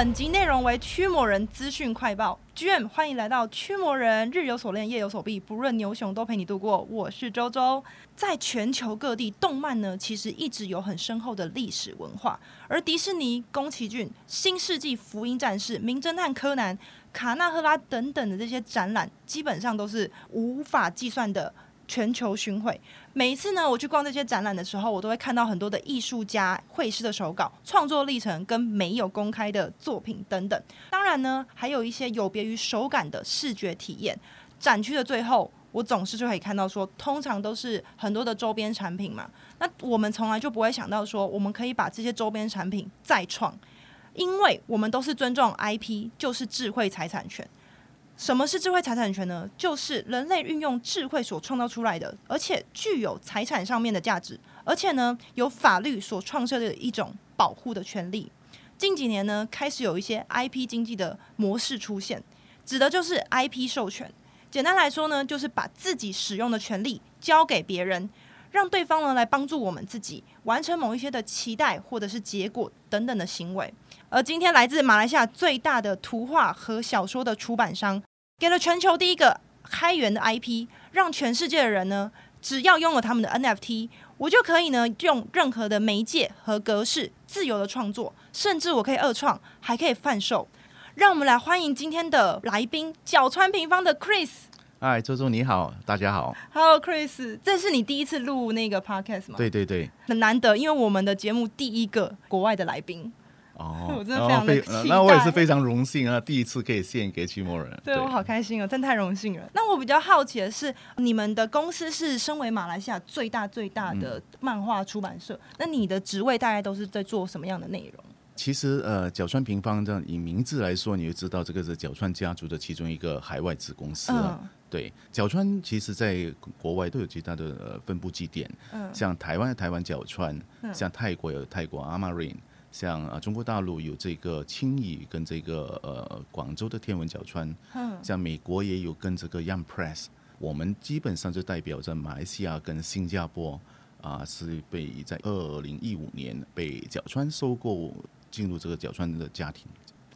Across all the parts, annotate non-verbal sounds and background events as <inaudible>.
本集内容为驱魔人资讯快报，GM 欢迎来到驱魔人，日有所链，夜有所币，不论牛熊都陪你度过。我是周周，在全球各地，动漫呢其实一直有很深厚的历史文化，而迪士尼、宫崎骏、新世纪福音战士、名侦探柯南、卡纳赫拉等等的这些展览，基本上都是无法计算的。全球巡回，每一次呢，我去逛这些展览的时候，我都会看到很多的艺术家绘师的手稿、创作历程跟没有公开的作品等等。当然呢，还有一些有别于手感的视觉体验。展区的最后，我总是就可以看到说，通常都是很多的周边产品嘛。那我们从来就不会想到说，我们可以把这些周边产品再创，因为我们都是尊重 IP，就是智慧财产权。什么是智慧财产权呢？就是人类运用智慧所创造出来的，而且具有财产上面的价值，而且呢，有法律所创设的一种保护的权利。近几年呢，开始有一些 IP 经济的模式出现，指的就是 IP 授权。简单来说呢，就是把自己使用的权利交给别人，让对方呢来帮助我们自己完成某一些的期待或者是结果等等的行为。而今天来自马来西亚最大的图画和小说的出版商。给了全球第一个开源的 IP，让全世界的人呢，只要拥有他们的 NFT，我就可以呢用任何的媒介和格式自由的创作，甚至我可以二创，还可以贩售。让我们来欢迎今天的来宾，角川平方的 Chris。嗨，周周你好，大家好。Hello Chris，这是你第一次录那个 Podcast 吗？对对对，很难得，因为我们的节目第一个国外的来宾。哦，<laughs> 我真的非常的期待，呃，那我也是非常荣幸啊，第一次可以献给驱魔人。对，对我好开心哦，真太荣幸了。那我比较好奇的是，你们的公司是身为马来西亚最大最大的漫画出版社，嗯，那你的职位大概都是在做什么样的内容？其实呃，角川平方这样以名字来说，你就知道这个是角川家族的其中一个海外子公司啊。嗯、对，角川其实在国外都有其他的呃分布基点，嗯，像台湾的台湾角川，嗯，像泰国有泰国 Amarin。像啊，中国大陆有这个青蚁跟这个呃广州的天文角川，嗯，像美国也有跟这个 Young Press，我们基本上就代表着马来西亚跟新加坡啊，是被在二零一五年被角川收购进入这个角川的家庭，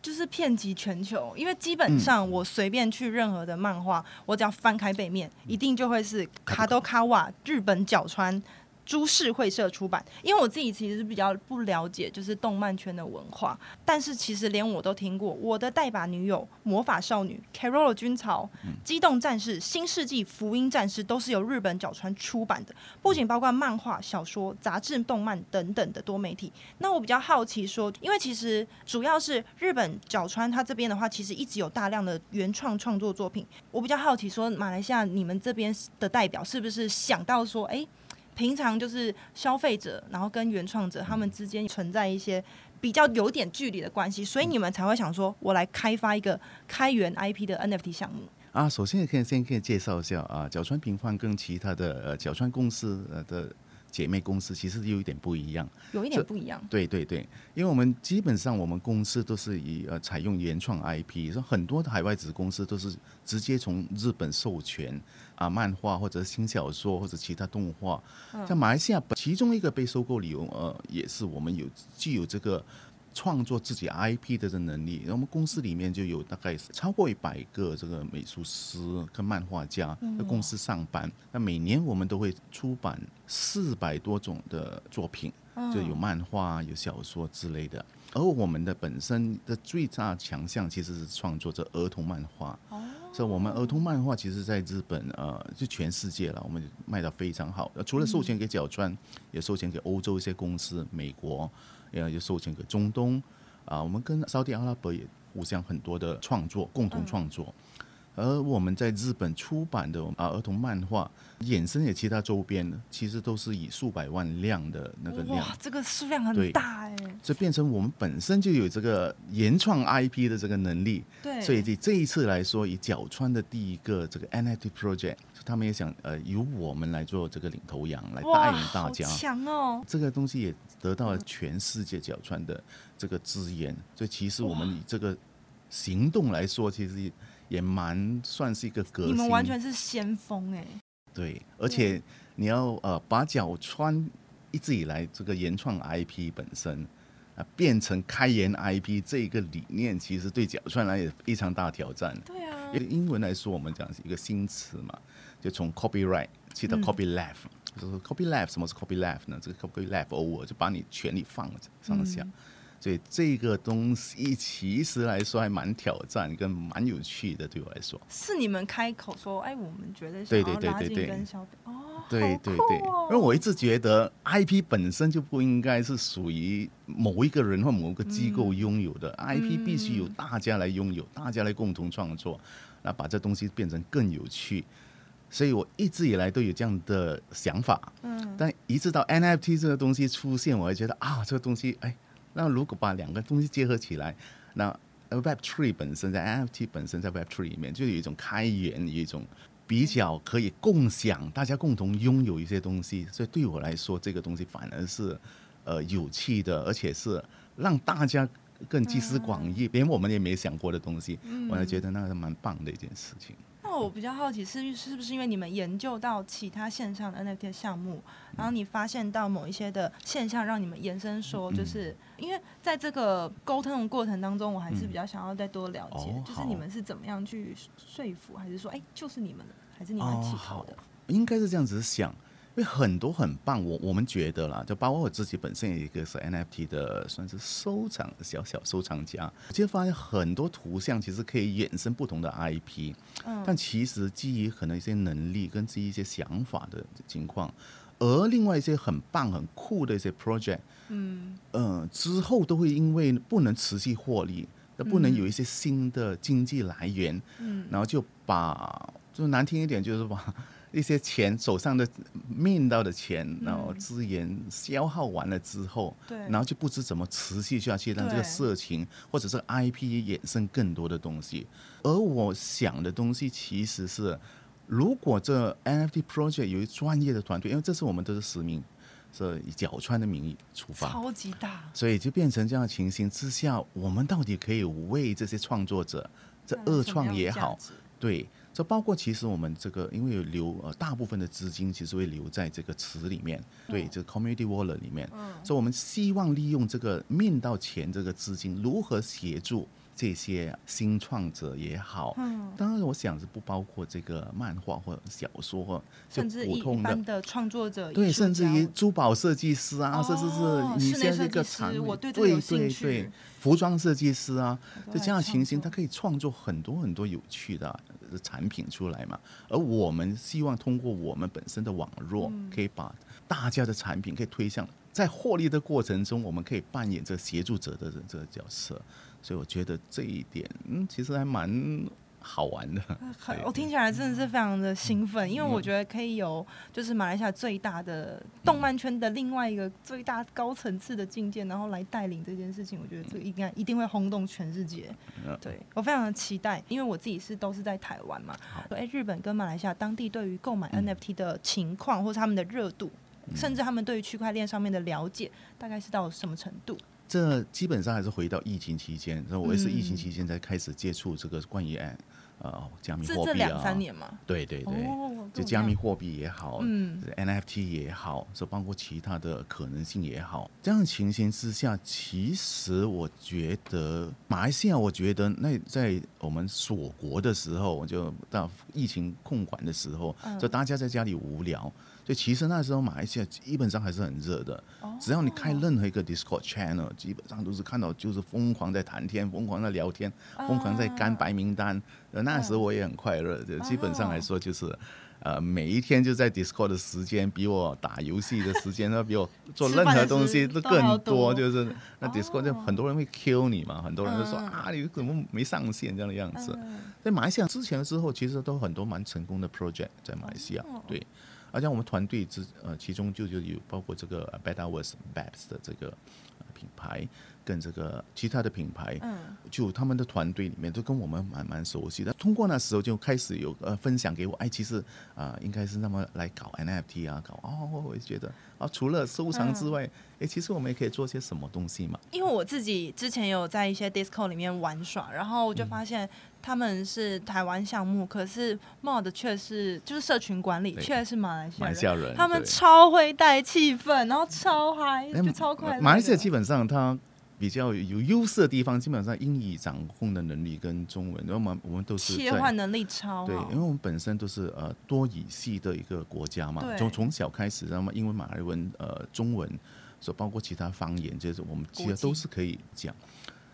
就是遍及全球，因为基本上我随便去任何的漫画，嗯，我只要翻开背面，一定就会是卡多卡瓦日本角川。株式会社出版，因为我自己其实是比较不了解，就是动漫圈的文化，但是其实连我都听过。我的待把女友、魔法少女、Keroro 军曹、机动战士、新世纪福音战士都是由日本角川出版的，不仅包括漫画、小说、杂志、动漫等等的多媒体。那我比较好奇说，因为其实主要是日本角川他这边的话，其实一直有大量的原创创作作品。我比较好奇说，马来西亚你们这边的代表是不是想到说，哎？平常就是消费者，然后跟原创者他们之间存在一些比较有点距离的关系，所以你们才会想说，我来开发一个开源 IP 的 NFT 项目啊。首先可以先可以介绍一下啊，角川平方跟其他的呃角川公司的姐妹公司其实有一点不一样，有一点不一样。对对对，因为我们基本上我们公司都是以呃采用原创 IP，说很多的海外子公司都是直接从日本授权。啊，漫画或者新小说或者其他动画，像马来西亚，其中一个被收购理由，呃，也是我们有具有这个创作自己 IP 的这能力。我们公司里面就有大概超过一百个这个美术师跟漫画家在公司上班。那每年我们都会出版四百多种的作品，就有漫画、有小说之类的。而我们的本身的最大强项其实是创作这儿童漫画。所以，我们儿童漫画其实在日本，呃，就全世界了，我们卖得非常好。除了授权给角川，也授权给欧洲一些公司，美国，也也授权给中东，啊，我们跟沙特阿拉伯也互相很多的创作，共同创作。而我们在日本出版的啊儿童漫画，衍生也其他周边，其实都是以数百万量的那个量，哇，这个数量很大哎，这变成我们本身就有这个原创 IP 的这个能力，对，所以这这一次来说，以角川的第一个这个 NFT project，他们也想呃由我们来做这个领头羊，来带领大家，强哦，这个东西也得到了全世界角川的这个支援，所以其实我们以这个行动来说，其实。也蛮算是一个革新，你们完全是先锋哎、欸。对，而且你要呃把角川一直以来这个原创 IP 本身啊，变成开源 IP 这一个理念，其实对角川来也非常大挑战。对啊，英文来说，我们讲是一个新词嘛，就从 copyright 去到 copyleft，就是 copyleft，什么是 copyleft 呢？这个 copyleft over 就把你权利放上下。嗯所以这个东西其实来说还蛮挑战跟蛮有趣的，对我来说。是你们开口说，哎，我们觉得对对对对对，哦，对对对，因为我一直觉得 IP 本身就不应该是属于某一个人或某个机构拥有的，嗯，IP 必须由大家来拥有，大家来共同创作，那把这东西变成更有趣。所以我一直以来都有这样的想法，嗯，但一直到 NFT 这个东西出现，我还觉得啊，这个东西，哎。那如果把两个东西结合起来，那 Web Three 本身在 NFT 本身在 Web Three 里面就有一种开源，有一种比较可以共享，大家共同拥有一些东西。所以对我来说，这个东西反而是呃有趣的，而且是让大家更集思广益，连我们也没想过的东西，我还觉得那是蛮棒的一件事情。我比较好奇是是不是因为你们研究到其他线上的 NFT 项目，然后你发现到某一些的现象，让你们延伸说，就是因为在这个沟通的过程当中，我还是比较想要再多了解，就是你们是怎么样去说服，还是说，哎，就是你们的，还是你们起头的？应该是这样子想。因为很多很棒，我我们觉得啦，就包括我自己本身也一个是 NFT 的，算是收藏小小收藏家。我就发现很多图像其实可以衍生不同的 IP，嗯，但其实基于可能一些能力跟基于一些想法的情况，而另外一些很棒很酷的一些 project，嗯，呃，之后都会因为不能持续获利，那不能有一些新的经济来源，嗯，然后就把就难听一点就是把。一些钱手上的命到的钱，然后资源消耗完了之后，对，然后就不知怎么持续下去，让这个色情或者是 IP 衍生更多的东西。而我想的东西其实是，如果这 NFT project 有一专业的团队，因为这是我们都是使命，是以角川的名义出发，超级大，所以就变成这样的情形之下，我们到底可以为这些创作者，这二创也好，对。这包括其实我们这个，因为有留呃大部分的资金其实会留在这个池里面，对，这个 community wallet 里面，所以我们希望利用这个面到钱这个资金，如何协助这些新创者也好，当然我想是不包括这个漫画或小说或就普通的，的创作者，对，甚至于珠宝设计师啊，甚至是你现在一个产品，对对对，服装设计师啊，就这样的情形，他可以创作很多很多有趣的。产品出来嘛，而我们希望通过我们本身的网络，可以把大家的产品可以推向，在获利的过程中，我们可以扮演这协助者的这个角色，所以我觉得这一点，嗯，其实还蛮。好玩的，<laughs> 我听起来真的是非常的兴奋，因为我觉得可以有就是马来西亚最大的动漫圈的另外一个最大高层次的境界，然后来带领这件事情，我觉得这个应该一定会轰动全世界。对，我非常的期待，因为我自己是都是在台湾嘛，哎，日本跟马来西亚当地对于购买 NFT 的情况，或是他们的热度，甚至他们对于区块链上面的了解，大概是到什么程度？这基本上还是回到疫情期间，那我也是疫情期间才开始接触这个关于呃，加密货币啊，这两三年嘛，对对对，哦、就加密货币也好，嗯，NFT 也好，是包括其他的可能性也好，这样的情形之下，其实我觉得马来西亚，我觉得那在我们锁国的时候，就到疫情控管的时候，就大家在家里无聊。就其实那时候马来西亚基本上还是很热的，只要你开任何一个 Discord channel，基本上都是看到就是疯狂在谈天，疯狂在聊天，疯狂在干白名单。那时候我也很快乐，就基本上来说就是，呃，每一天就在 Discord 的时间比我打游戏的时间，那比我 <laughs> 做任何东西都更多。就是那 Discord 就很多人会 kill 你嘛，很多人就说啊，你怎么没上线这样的样子。在马来西亚之前的时候，其实都很多蛮成功的 project 在马来西亚，对。而且我们团队之呃，其中就就有包括这个 Betaverse Babs 的这个品牌，跟这个其他的品牌，嗯，就他们的团队里面都跟我们蛮蛮熟悉的。通过那时候就开始有呃分享给我，哎，其实啊、呃，应该是那么来搞 NFT 啊，搞哦，我就觉得啊，除了收藏之外，哎，其实我们也可以做些什么东西嘛。因为我自己之前有在一些 Discord 里面玩耍，然后我就发现。嗯他们是台湾项目，可是 Mod 却是就是社群管理，却是马来西亚人。马来西亚人，他们超会带气氛，然后超嗨，就超快乐。马来西亚基本上他比较有优势的地方，基本上英语掌控的能力跟中文，然后我们我们都是切换能力超好。对，因为我们本身都是呃多语系的一个国家嘛，从从小开始，那么英文、马来文、呃中文，所包括其他方言，就是我们其实都是可以讲。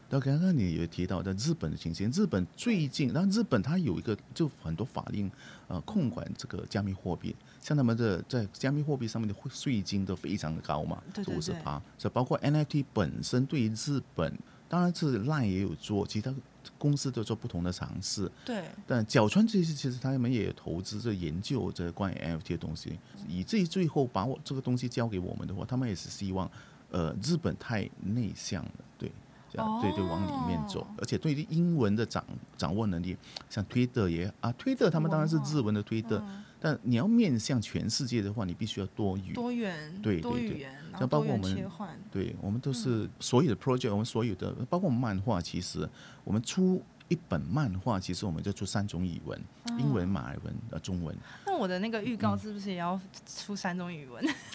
那刚刚你也提到的日本的情形，日本最近，然后日本它有一个就很多法令呃控管这个加密货币，像他们的在加密货币上面的税金都非常的高嘛，五十趴，所以包括 NFT 本身对于日本，当然是 LINE 也有做，其他公司都做不同的尝试，对，但角川这些其实他们也投资在研究这关于 NFT 的东西，以至于最后把我这个东西交给我们的话，他们也是希望呃日本太内向了，对。对对，往里面走，而且对于英文的掌掌握能力，像推特也啊，推特他们当然是日文的推特，但你要面向全世界的话，你必须要多语多元，对对对，像包括我们，对我们都是所有的 project，我们所有的包括我们漫画，其实我们出一本漫画，其实我们就出三种语文：英文、马来文、呃中文。那我的那个预告是不是也要出三种语文？<laughs>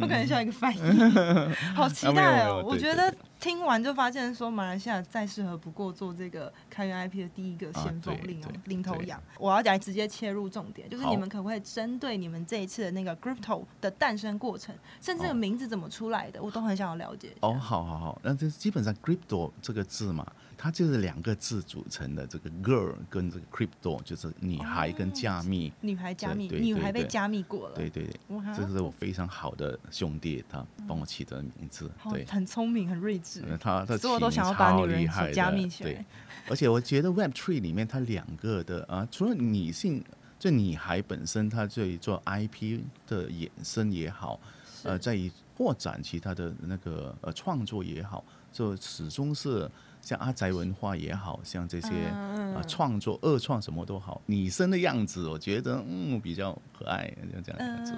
我可能需要一个翻译，<laughs> 好期待哦！我觉得。听完就发现说，马来西亚再适合不过做这个开源 IP 的第一个先锋令哦，领头羊。我要来直接切入重点，就是你们可不可以针对你们这一次的那个 Crypto 的诞生过程，甚至这个名字怎么出来的，我都很想要了解。哦，好好好，那这基本上 Crypto 这个字嘛，它就是两个字组成的，这个 Girl 跟这个 Crypto 就是女孩跟加密，女孩加密，女孩被加密过了，对对对，这是我非常好的兄弟，他帮我起的名字，对，很聪明，很睿智。他他所有都想要把女人加密起来，对，而且我觉得 Web Three 里面它两个的啊，除了女性，就女孩本身，她在做 IP 的衍生也好，呃，在于扩展其他的那个呃创作也好，就始终是像阿宅文化也好像这些啊创作二创什么都好，女生的样子，我觉得嗯比较可爱，就这样样子。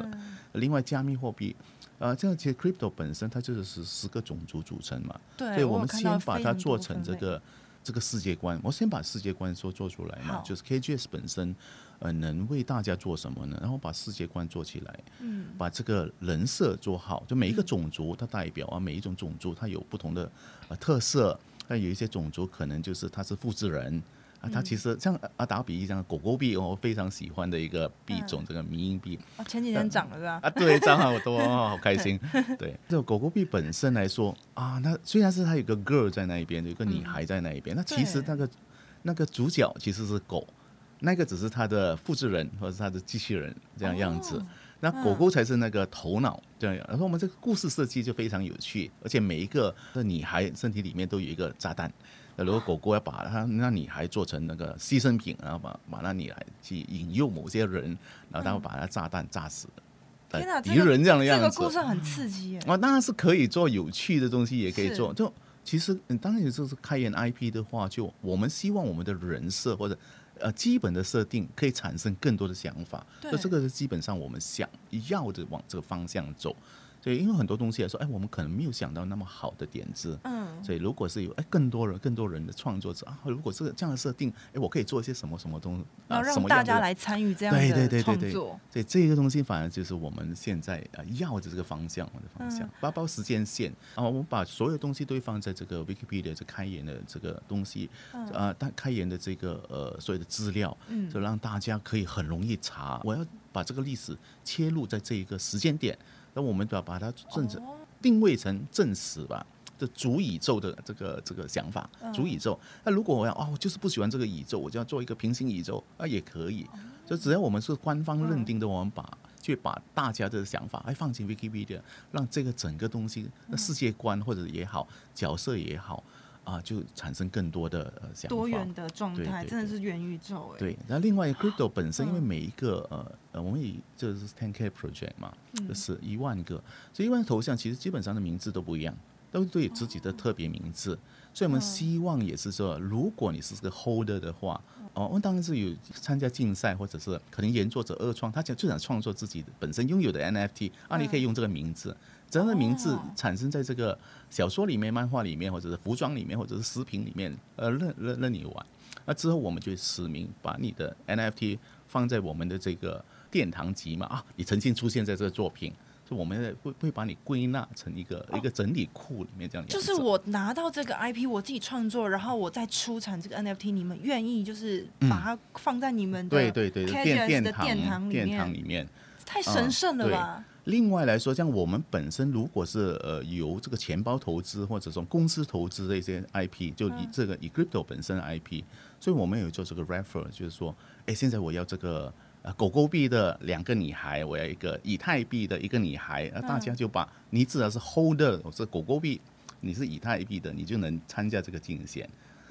另外，加密货币。啊，这样其实 crypto 本身它就是十十个种族组成嘛，对，所以我们先把它做成这个这个世界观，我先把世界观说做出来嘛，就是 KGS 本身呃能为大家做什么呢？然后把世界观做起来，嗯，把这个人设做好，就每一个种族它代表啊，每一种种族它有不同的呃特色，但有一些种族可能就是它是复制人。啊，它其实像啊，打个比喻，像狗狗币，我非常喜欢的一个币种，这个迷因币。哦，前几天涨了是吧？啊，对，涨好多，好开心。<laughs> 对，这个狗狗币本身来说啊，那虽然是它有个 girl 在那一边，有个女孩在那一边，那其实那个那个主角其实是狗，那个只是它的复制人或者是它的机器人这样样子，那狗狗才是那个头脑这样。然后我们这个故事设计就非常有趣，而且每一个的女孩身体里面都有一个炸弹。如果狗狗要把它那女孩做成那个 <laughs> 牺牲品，然后把把那女孩去引诱某些人，然后他会把那炸弹炸死。天哪，敌人这样的样子，这个故事很刺激耶。啊，当然是可以做有趣的东西，也可以做。就其实，当然就是开源 IP 的话，就我们希望我们的人设或者呃基本的设定可以产生更多的想法。那这个是基本上我们想要的往这个方向走。对，因为很多东西来说，哎，我们可能没有想到那么好的点子。嗯，所以如果是有哎更多人、更多人的创作者啊，如果这个这样的设定，哎，我可以做一些什么什么东西，然后让大家来参与这样的创作。对对对对对，所以这个东西反而就是我们现在啊要的这个方向的方向，包包时间线啊，我们把所有东西都放在这个 Wikipedia 这开源的这个东西啊，它开源的这个呃所有的资料，就让大家可以很容易查。我要把这个历史切入在这一个时间点。那我们就要把它正成定位成正史吧，这主宇宙的这个这个想法，主宇宙。那如果我要哦，我就是不喜欢这个宇宙，我就要做一个平行宇宙，啊也可以。就只要我们是官方认定的，我们把去把大家的想法哎放进 Wikipedia，让这个整个东西那世界观或者也好，角色也好。啊，就产生更多的想法，多元的状态，真的是元宇宙哎。对，那另外 Crypto 本身，因为每一个呃呃，我们以这是 ten k project 嘛，就是一万个，所以一万头像其实基本上的名字都不一样，都都有自己的特别名字，所以我们希望也是说，如果你是个 holder 的话，哦，我们当然是有参加竞赛，或者是可能原作者二创，他想就想创作自己本身拥有的 NFT，啊，你可以用这个名字。真的名字产生在这个小说里面、漫画里面，或者是服装里面，或者是食品里面，呃，任任任你玩。那之后我们就实名把你的 NFT 放在我们的这个殿堂级嘛啊，你曾经出现在这个作品，就我们会会把你归纳成一个、哦、一个整理库里面这样。就是我拿到这个 IP，我自己创作，然后我再出产这个 NFT，你们愿意就是把它放在你们的对对对殿殿堂殿堂里面，殿堂里面太神圣了吧？嗯另外来说，像我们本身如果是呃由这个钱包投资或者说公司投资的一些 IP，就以这个以 crypto 本身的 IP，所以我们有做这个 refer，就是说，哎，现在我要这个呃狗狗币的两个女孩，我要一个以太币的一个女孩，那大家就把你只要是 holder 我是狗狗币，你是以太币的，你就能参加这个竞选。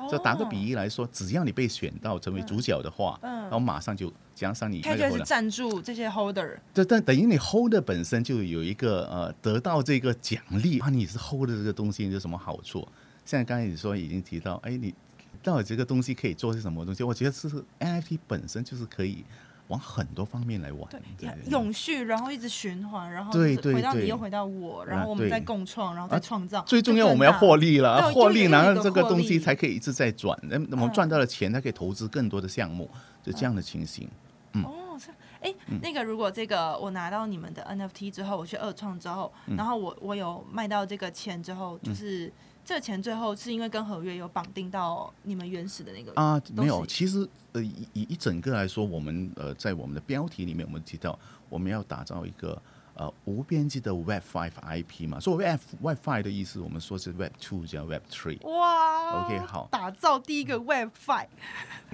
就打个比喻来说，只要你被选到成为主角的话，嗯，然后马上就加上你。他就是赞助这些 holder。这但等于你 holder 本身就有一个呃得到这个奖励啊，你是 holder 这个东西有什么好处？现在刚才你说已经提到，哎，你到底这个东西可以做些什么东西？我觉得这是 NFT 本身就是可以。往很多方面来玩，对，永续，然后一直循环，然后回到你又回到我，然后我们再共创，然后再创造。最重要，我们要获利了，获利，然后这个东西才可以一直在转。那我们赚到了钱，才可以投资更多的项目，就这样的情形。嗯。哦，哎，那个如果这个我拿到你们的 NFT 之后，我去二创之后，然后我我有卖到这个钱之后，就是。这个钱最后是因为跟合约有绑定到你们原始的那个啊，没有，其实呃以以一整个来说，我们呃在我们的标题里面，我们提到我们要打造一个。呃，无边际的 Web Five IP 嘛，所以 Web Web Five 的意思，我们说是 Web Two 加 Web Three。哇，OK，好，打造第一个 Web Five，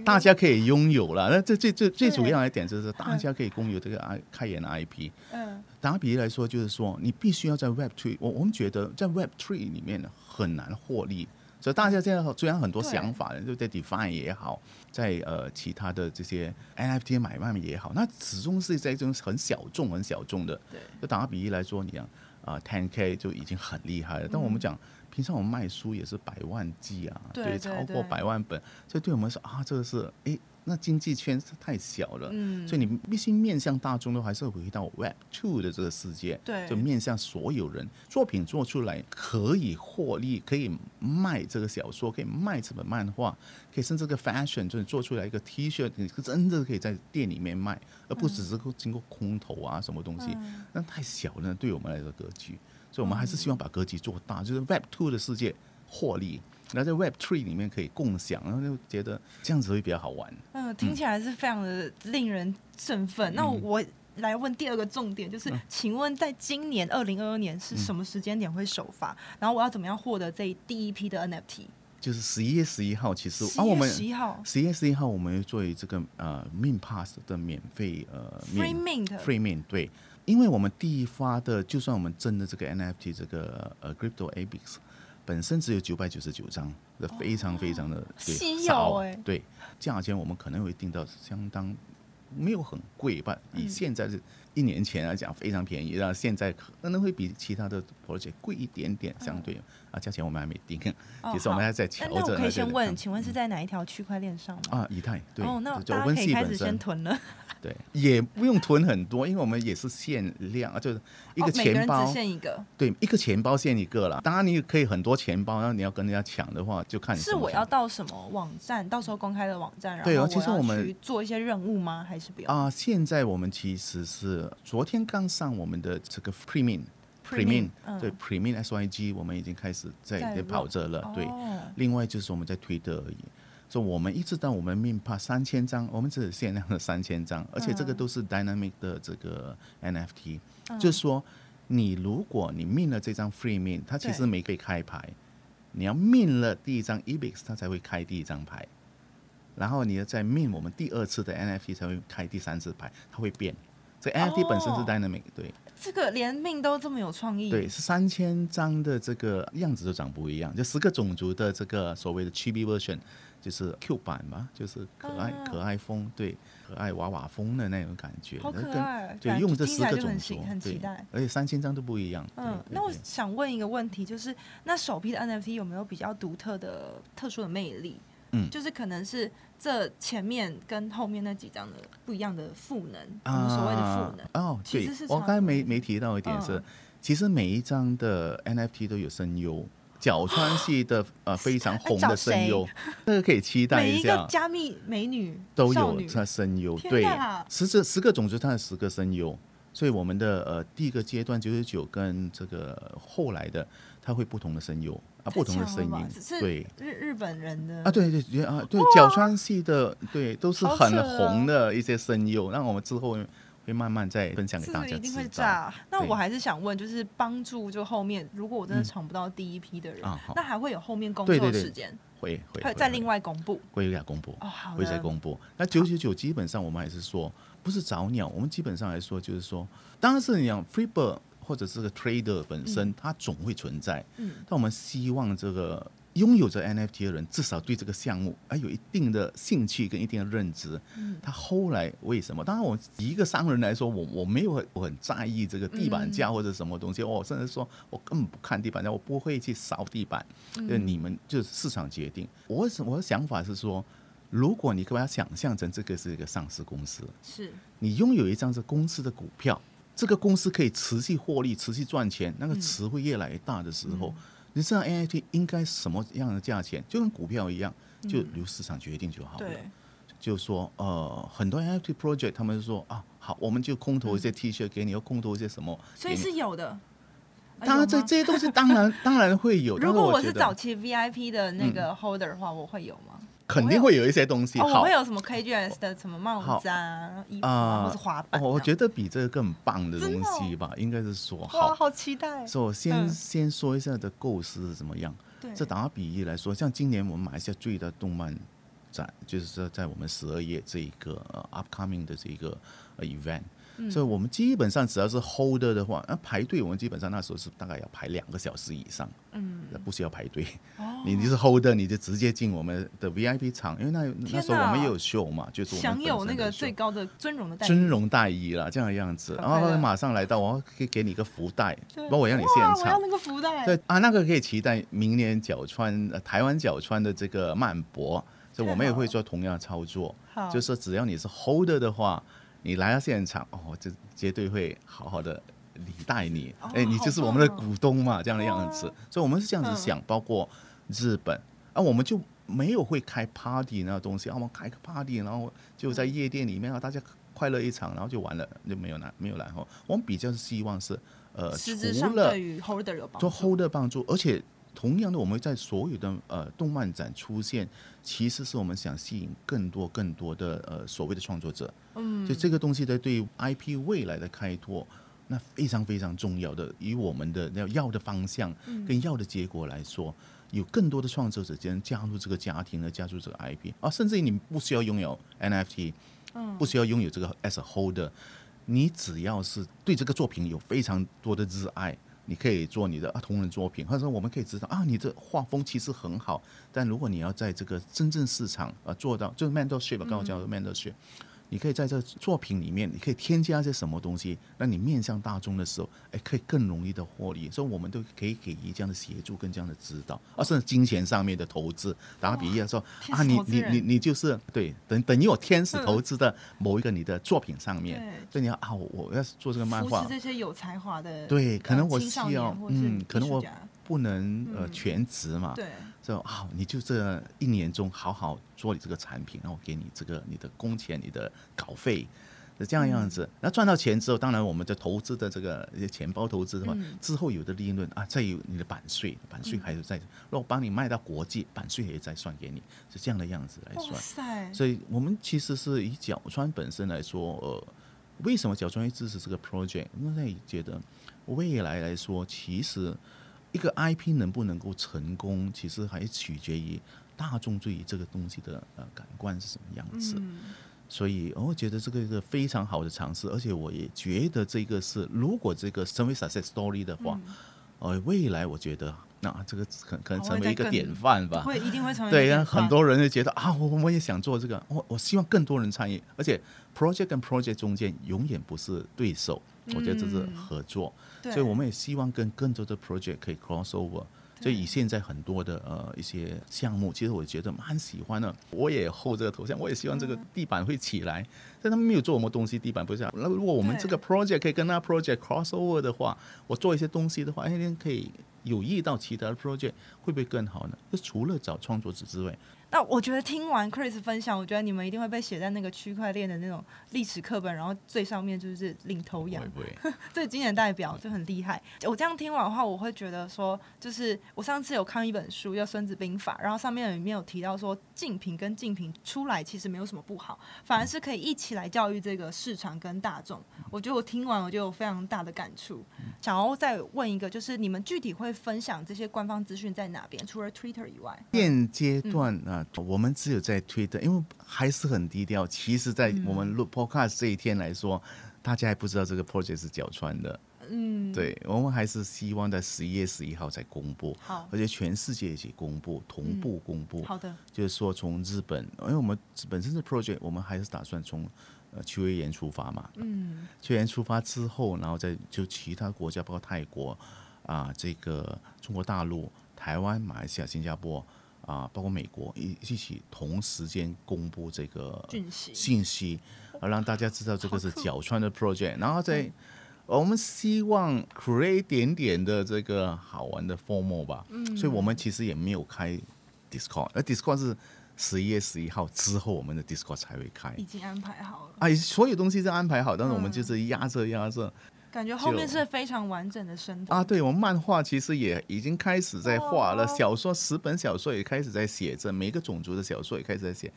大家可以拥有了。那这最最最主要的一点就是，大家可以共有这个 I 开源的 IP。嗯，打比例来说，就是说你必须要在 Web Three，我我们觉得在 Web Three 里面呢很难获利。所以大家现在虽然很多想法，就在 Define 也好，在呃其他的这些 NFT 买卖也好，那始终是在一种很小众、很小众的。对。就打个比喻来说，你讲啊，10K 就已经很厉害了。但我们讲，平常我们卖书也是百万计啊，对，超过百万本。所以对我们说啊，这个是诶。那经济圈是太小了，嗯，所以你必须面向大众的，还是回到 Web Two 的这个世界，对，就面向所有人，作品做出来可以获利，可以卖这个小说，可以卖这本漫画，可以甚至个 fashion 就是做出来一个 T 恤，你真的可以在店里面卖，而不只是经过空投啊什么东西，嗯、那太小了，对我们来说格局，所以我们还是希望把格局做大，就是 Web Two 的世界获利。那在 Web Three 里面可以共享，然后就觉得这样子会比较好玩。嗯，听起来是非常的令人振奋。嗯、那我来问第二个重点，就是，嗯、请问在今年二零二二年是什么时间点会首发？嗯、然后我要怎么样获得这第一批的 NFT？就是十一月十一号，其实啊，我们十一号，十一月十一号，我们作为这个呃 Mint Pass 的免费呃 Free Mint Free Mint 对，因为我们第一发的，就算我们真的这个 NFT 这个呃 Crypto Abix。本身只有九百九十九张，这非常非常的稀有哎。对，价钱我们可能会定到相当没有很贵吧，以现在是一年前来讲非常便宜，然后现在可能会比其他的 project 贵一点点，相对啊，价钱我们还没定，其实我们还在调整。那我可以先问，请问是在哪一条区块链上吗？啊，以太。对。哦，那大家可以开始先囤了。对，也不用囤很多，因为我们也是限量啊，就是一个钱包，哦、限一个。对，一个钱包限一个了。当然，你可以很多钱包，然后你要跟人家抢的话，就看你。是我要到什么网站？到时候公开的网站，对，然后其实我们去做一些任务吗？还是不要？啊，现在我们其实是昨天刚上我们的这个 Premium，Premium，对，Premium SYG，我们已经开始在在跑着了。对，哦、另外就是我们在推特而已。所以我们一直到我们 mint 怕三千张，我们只是限量的三千张，而且这个都是 dynamic 的这个 NFT，、嗯、就是说你如果你 mint 了这张 free mint，它其实没被开牌，你要 mint 了第一张 EBIX，它才会开第一张牌，然后你要再 mint 我们第二次的 NFT 才会开第三次牌，它会变。这 NFT 本身是 dynamic，、哦、对。这个连 mint 都这么有创意。对，是三千张的这个样子都长不一样，就十个种族的这个所谓的 chibi version。就是 Q 版嘛，就是可爱可爱风，对，可爱娃娃风的那种感觉。好可爱，对，用这十个种族，很期待。而且三千张都不一样。嗯，那我想问一个问题，就是那首批的 NFT 有没有比较独特的、特殊的魅力？嗯，就是可能是这前面跟后面那几张的不一样的赋能，我们所谓的赋能。哦，对，我刚才没没提到一点是，其实每一张的 NFT 都有声优。角川系的 <laughs> 呃非常红的声优，那个可以期待一下。每一个加密美女都有她声优，对，十这十个种族，它有十个声优，所以我们的呃第一个阶段九九九跟这个后来的，它会不同的声优啊，不同的声音，对日日本人的啊，对对啊，对角川系的，对都是很红的一些声优，那我们之后。会慢慢再分享给大家。一定会炸。那我还是想问，就是帮助就后面，如果我真的抢不到第一批的人，那还会有后面工作的时间？会会会再另外公布，会再公布。哦，好，会再公布。那九九九基本上我们还是说不是早鸟，我们基本上来说就是说，当然是你讲 Flipper 或者是个 Trader 本身，它总会存在。嗯。但我们希望这个。拥有着 NFT 的人，至少对这个项目还有一定的兴趣跟一定的认知。嗯、他后来为什么？当然，我一个商人来说，我我没有很我很在意这个地板价或者什么东西。我、嗯哦、甚至说我根本不看地板价，我不会去扫地板。嗯、就你们就是市场决定。我我的想法是说，如果你把它想象成这个是一个上市公司，是你拥有一张这公司的股票，这个公司可以持续获利、持续赚钱，那个池会越来越大的时候。你知道 NFT 应该什么样的价钱？就跟股票一样，就由市场决定就好了。嗯、就说呃，很多 NFT project 他们说啊，好，我们就空投一些 T 恤给你，要、嗯、空投一些什么？所以是有的。当然，这这些东西当然当然会有。<laughs> 如果我是早期 VIP 的那个 holder 的话，我会有吗？肯定会有一些东西，我会有什么 KGS 的什么帽子啊、衣服啊，或是滑板。我觉得比这个更棒的东西吧，应该是说，好，好期待。所以先先说一下的构思是怎么样。这打比喻来说，像今年我们马来西亚最大动漫展，就是说在我们十二月这一个 upcoming 的这一个 event。所以，我们基本上只要是 holder 的话，那排队我们基本上那时候是大概要排两个小时以上，嗯，不需要排队。哦，<laughs> 你你是 holder，你就直接进我们的 VIP 场，因为那那时候我们也有秀嘛，就是享有那个最高的尊荣的待遇，尊荣待遇啦，这样的样子。然后马上来到，我可以给你一个福袋，包括我让你现场，我要那个福袋。对啊，那个可以期待明年角川台湾角川的这个漫博，所以我们也会做同样的操作，就是说只要你是 holder 的话。你来到现场哦，就绝对会好好的礼待你。哎、哦，你就是我们的股东嘛，哦、这样的样子。所以，我们是这样子想，包括日本啊，我们就没有会开 party 那个东西啊，我们开个 party，然后就在夜店里面啊，大家快乐一场，然后就完了，就没有来，没有来后。我们比较希望是呃，除了做 holder 帮助，而且。同样的，我们在所有的呃动漫展出现，其实是我们想吸引更多更多的呃所谓的创作者。嗯，所以这个东西在对 IP 未来的开拓，那非常非常重要的。以我们的要要的方向跟要的结果来说，有更多的创作者将加入这个家庭，呢加入这个 IP 啊，甚至于你不需要拥有 NFT，不需要拥有这个 as a holder，你只要是对这个作品有非常多的热爱。你可以做你的啊同人作品，或者说我们可以知道啊，你的画风其实很好，但如果你要在这个真正市场啊做到，就是 mentorship，刚刚讲的 mentorship。你可以在这作品里面，你可以添加一些什么东西，让你面向大众的时候，哎，可以更容易的获利。所以，我们都可以给予这样的协助跟这样的指导，而、啊、甚至金钱上面的投资。打个比喻说，啊，你你你你就是对，等等于我天使投资的某一个你的作品上面，所以你要啊，我要做这个漫画，这些有才华的，对，可能我需要，嗯，可能我不能呃全职嘛，对。就啊，你就这一年中好好做你这个产品，然后给你这个你的工钱、你的稿费，是这样样子。那赚到钱之后，当然我们的投资的这个钱包投资的话，之后有的利润啊，再有你的版税，版税还是在。如果帮你卖到国际，版税也再算给你，是这样的样子来算。所以，我们其实是以角川本身来说，呃，为什么角川会支持这个 project？因为觉得未来来说，其实。一个 IP 能不能够成功，其实还取决于大众对于这个东西的呃感官是什么样子。嗯、所以我觉得这个是一个非常好的尝试，而且我也觉得这个是，如果这个成为 success story 的话，呃、嗯，未来我觉得那这个可可能成为一个典范吧。会一定会成为对啊，很多人就觉得啊，我我也想做这个，我我希望更多人参与，而且 project 跟 project 中间永远不是对手。我觉得这是合作，嗯、所以我们也希望跟更多的 project 可以 cross over。所以以现在很多的呃一些项目，其实我觉得蛮喜欢的。我也 hold 这个头像，我也希望这个地板会起来。嗯、但他们没有做什么东西，地板不是。那如果我们这个 project 可以跟那 project cross over 的话，我做一些东西的话，哎，可以有益到其他的 project，会不会更好呢？就除了找创作者之外。那我觉得听完 Chris 分享，我觉得你们一定会被写在那个区块链的那种历史课本，然后最上面就是领头羊，<laughs> 最经典代表就很厉害。我这样听完的话，我会觉得说，就是我上次有看一本书叫《孙子兵法》，然后上面里面有提到说，竞品跟竞品出来其实没有什么不好，反而是可以一起来教育这个市场跟大众。我觉得我听完我就有非常大的感触。<laughs> 想要再问一个，就是你们具体会分享这些官方资讯在哪边？除了 Twitter 以外，现阶段啊。我们只有在推特，因为还是很低调。其实，在我们录 Podcast 这一天来说，嗯、大家还不知道这个 project 是角川的。嗯，对，我们还是希望在十一月十一号才公布，好，而且全世界一起公布，同步公布。好的，就是说从日本，因为我们本身的 project，我们还是打算从呃秋叶原出发嘛。嗯，秋叶原出发之后，然后再就其他国家，包括泰国啊，这个中国大陆、台湾、马来西亚、新加坡。啊，包括美国一一起同时间公布这个信息，而让大家知道这个是角川的 project，然后在我们希望 create 一点点的这个好玩的 formal 吧，所以我们其实也没有开 Discord，而 Discord 是十一月十一号之后我们的 Discord 才会开，已经安排好了，哎，所有东西都安排好，但是我们就是压着压着。感觉后面是非常完整的生啊！对，我们漫画其实也已经开始在画了，小说十本小说也开始在写着，每个种族的小说也开始在写，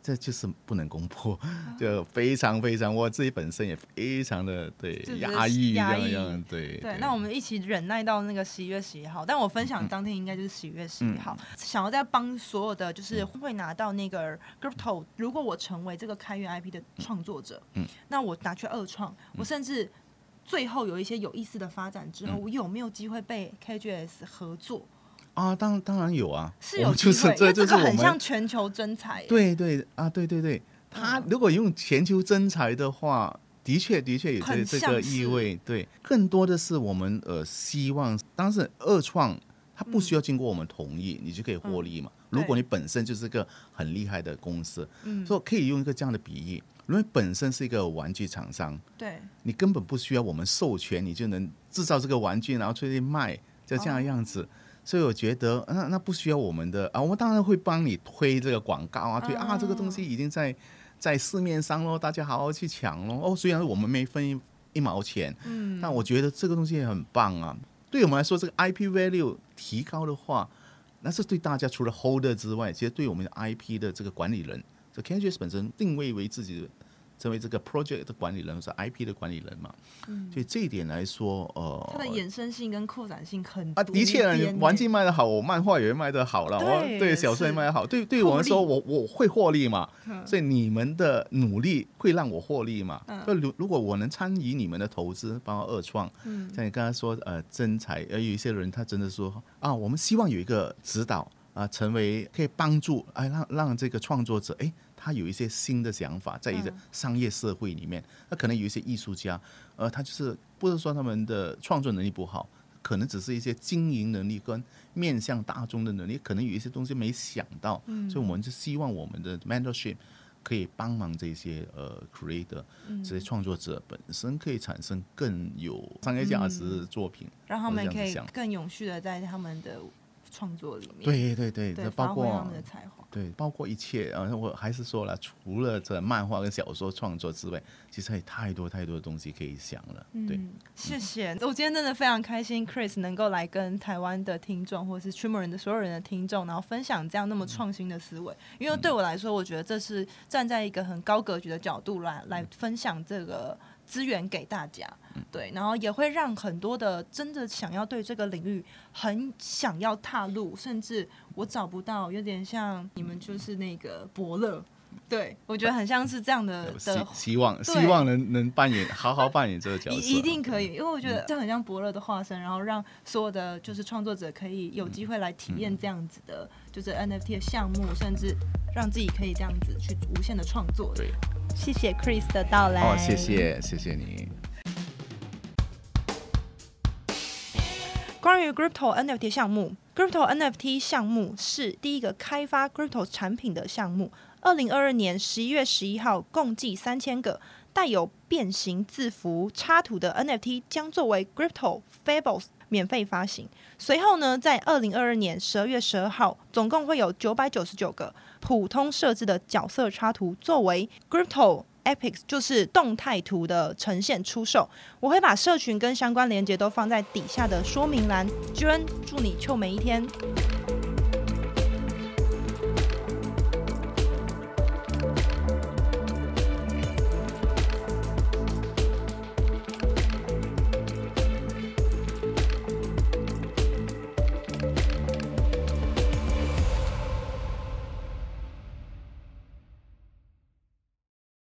这就是不能公布，<laughs> 就非常非常，我自己本身也非常的对压抑，压抑，对对。那我们一起忍耐到那个十一月十一号，但我分享当天应该就是十一月十一号，想要再帮所有的就是会拿到那个 Crypto，如果我成为这个开源 IP 的创作者，嗯，那我拿去二创，我甚至。最后有一些有意思的发展之后，我有没有机会被 KGS 合作？啊，当当然有啊，是有机会，这就是很像全球征才。对对啊，对对对，他如果用全球征才的话，的确的确有这这个意味。对，更多的是我们呃希望，当时二创它不需要经过我们同意，你就可以获利嘛。如果你本身就是个很厉害的公司，嗯，所以可以用一个这样的比喻。因为本身是一个玩具厂商，对，你根本不需要我们授权，你就能制造这个玩具，然后出去卖，就这样的样子。Oh. 所以我觉得，那那不需要我们的啊，我们当然会帮你推这个广告啊，推啊，这个东西已经在在市面上喽，大家好好去抢喽。哦，虽然我们没分一,一毛钱，嗯，但我觉得这个东西也很棒啊。对我们来说，这个 IP value 提高的话，那是对大家除了 holder 之外，其实对我们的 IP 的这个管理人。这 KGS 本身定位为自己的，成为这个 project 的管理人，是 IP 的管理人嘛？嗯，所以这一点来说，呃，它的衍生性跟扩展性很啊，的确，玩具卖得好，我漫画也会卖得好了，我对小说也卖得好，对，对我们说，我我会获利嘛，所以你们的努力会让我获利嘛。就如如果我能参与你们的投资，包括二创，像你刚才说，呃，真才，而有一些人他真的说啊，我们希望有一个指导。啊，成为可以帮助哎，让让这个创作者哎，他有一些新的想法，在一个商业社会里面，那可能有一些艺术家，呃，他就是不是说他们的创作能力不好，可能只是一些经营能力跟面向大众的能力，可能有一些东西没想到，所以我们就希望我们的 mentorship 可以帮忙这些呃 creator 这些创作者本身可以产生更有商业价值的作品，让他们可以更永续的在他们的。创作里面，对对对，对包括他们的才华，对，包括一切啊！我还是说了，除了这漫画跟小说创作之外，其实还有太多太多的东西可以想了。对，嗯、谢谢，我今天真的非常开心，Chris 能够来跟台湾的听众，或者是 TREAMERRY 的所有人的听众，然后分享这样那么创新的思维。因为对我来说，我觉得这是站在一个很高格局的角度来来分享这个。资源给大家，对，然后也会让很多的真的想要对这个领域很想要踏入，甚至我找不到，有点像你们就是那个伯乐，对我觉得很像是这样的的希望，希望能能扮演好好扮演这个角色，一定可以，因为我觉得这很像伯乐的化身，然后让所有的就是创作者可以有机会来体验这样子的，就是 NFT 的项目，甚至让自己可以这样子去无限的创作。对。谢谢 Chris 的到来。哦，谢谢，谢谢你。关于 Crypto NFT 项目，Crypto NFT 项目是第一个开发 Crypto 产品的项目。二零二二年十一月十一号，共计三千个带有变形字符插图的 NFT 将作为 Crypto Fables 免费发行。随后呢，在二零二二年十二月十二号，总共会有九百九十九个普通设置的角色插图作为 Crypto Epics，就是动态图的呈现出售。我会把社群跟相关链接都放在底下的说明栏。Jen，祝你臭美一天。